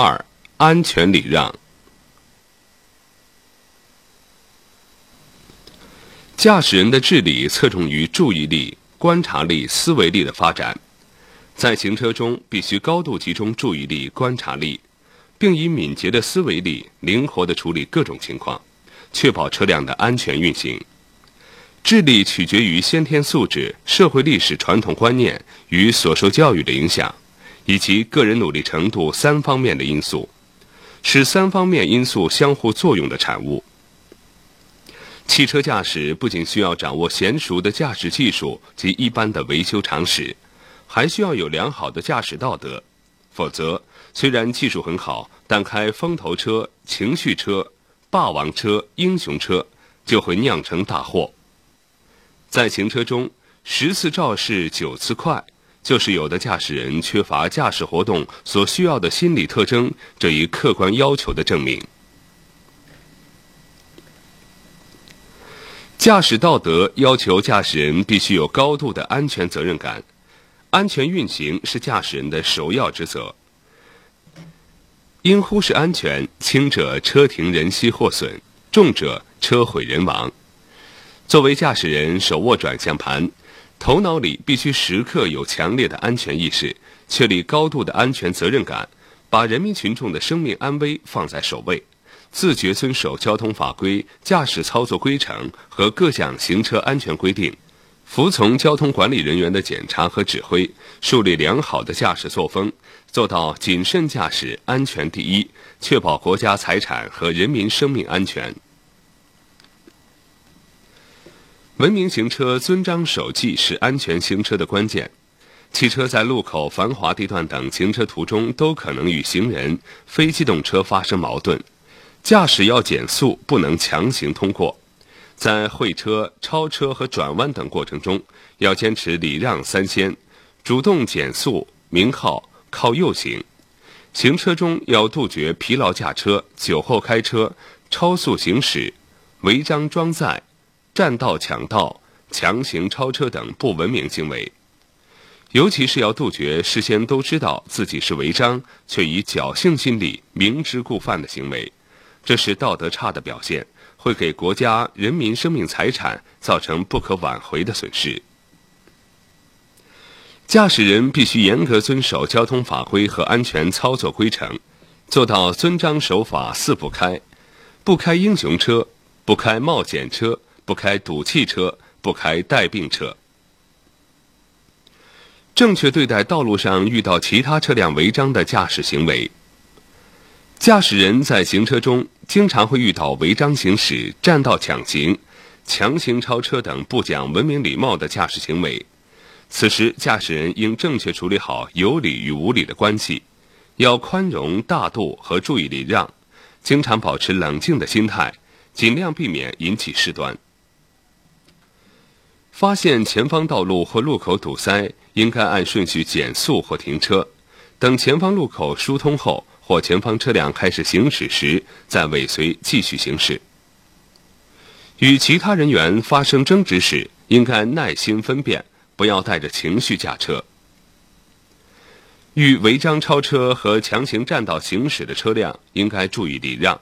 二、安全礼让。驾驶人的智力侧重于注意力、观察力、思维力的发展，在行车中必须高度集中注意力、观察力，并以敏捷的思维力灵活地处理各种情况，确保车辆的安全运行。智力取决于先天素质、社会历史传统观念与所受教育的影响，以及个人努力程度三方面的因素，是三方面因素相互作用的产物。汽车驾驶不仅需要掌握娴熟的驾驶技术及一般的维修常识，还需要有良好的驾驶道德。否则，虽然技术很好，但开风头车、情绪车、霸王车、英雄车，就会酿成大祸。在行车中，十次肇事九次快，就是有的驾驶人缺乏驾驶活动所需要的心理特征这一客观要求的证明。驾驶道德要求驾驶人必须有高度的安全责任感，安全运行是驾驶人的首要职责。因忽视安全，轻者车停人息或损，重者车毁人亡。作为驾驶人，手握转向盘，头脑里必须时刻有强烈的安全意识，确立高度的安全责任感，把人民群众的生命安危放在首位。自觉遵守交通法规、驾驶操作规程和各项行车安全规定，服从交通管理人员的检查和指挥，树立良好的驾驶作风，做到谨慎驾驶、安全第一，确保国家财产和人民生命安全。文明行车、遵章守纪是安全行车的关键。汽车在路口、繁华地段等行车途中，都可能与行人、非机动车发生矛盾。驾驶要减速，不能强行通过。在会车、超车和转弯等过程中，要坚持礼让三先，主动减速、鸣号、靠右行。行车中要杜绝疲劳驾车、酒后开车、超速行驶、违章装载、占道抢道、强行超车等不文明行为。尤其是要杜绝事先都知道自己是违章，却以侥幸心理明知故犯的行为。这是道德差的表现，会给国家人民生命财产造成不可挽回的损失。驾驶人必须严格遵守交通法规和安全操作规程，做到遵章守法四不开：不开英雄车，不开冒险车，不开赌气车，不开带病车。正确对待道路上遇到其他车辆违章的驾驶行为。驾驶人在行车中经常会遇到违章行驶、占道抢行、强行超车等不讲文明礼貌的驾驶行为。此时，驾驶人应正确处理好有理与无理的关系，要宽容大度和注意礼让，经常保持冷静的心态，尽量避免引起事端。发现前方道路或路口堵塞，应该按顺序减速或停车，等前方路口疏通后。或前方车辆开始行驶时，再尾随继续行驶。与其他人员发生争执时，应该耐心分辨，不要带着情绪驾车。遇违章超车和强行占道行驶的车辆，应该注意礼让，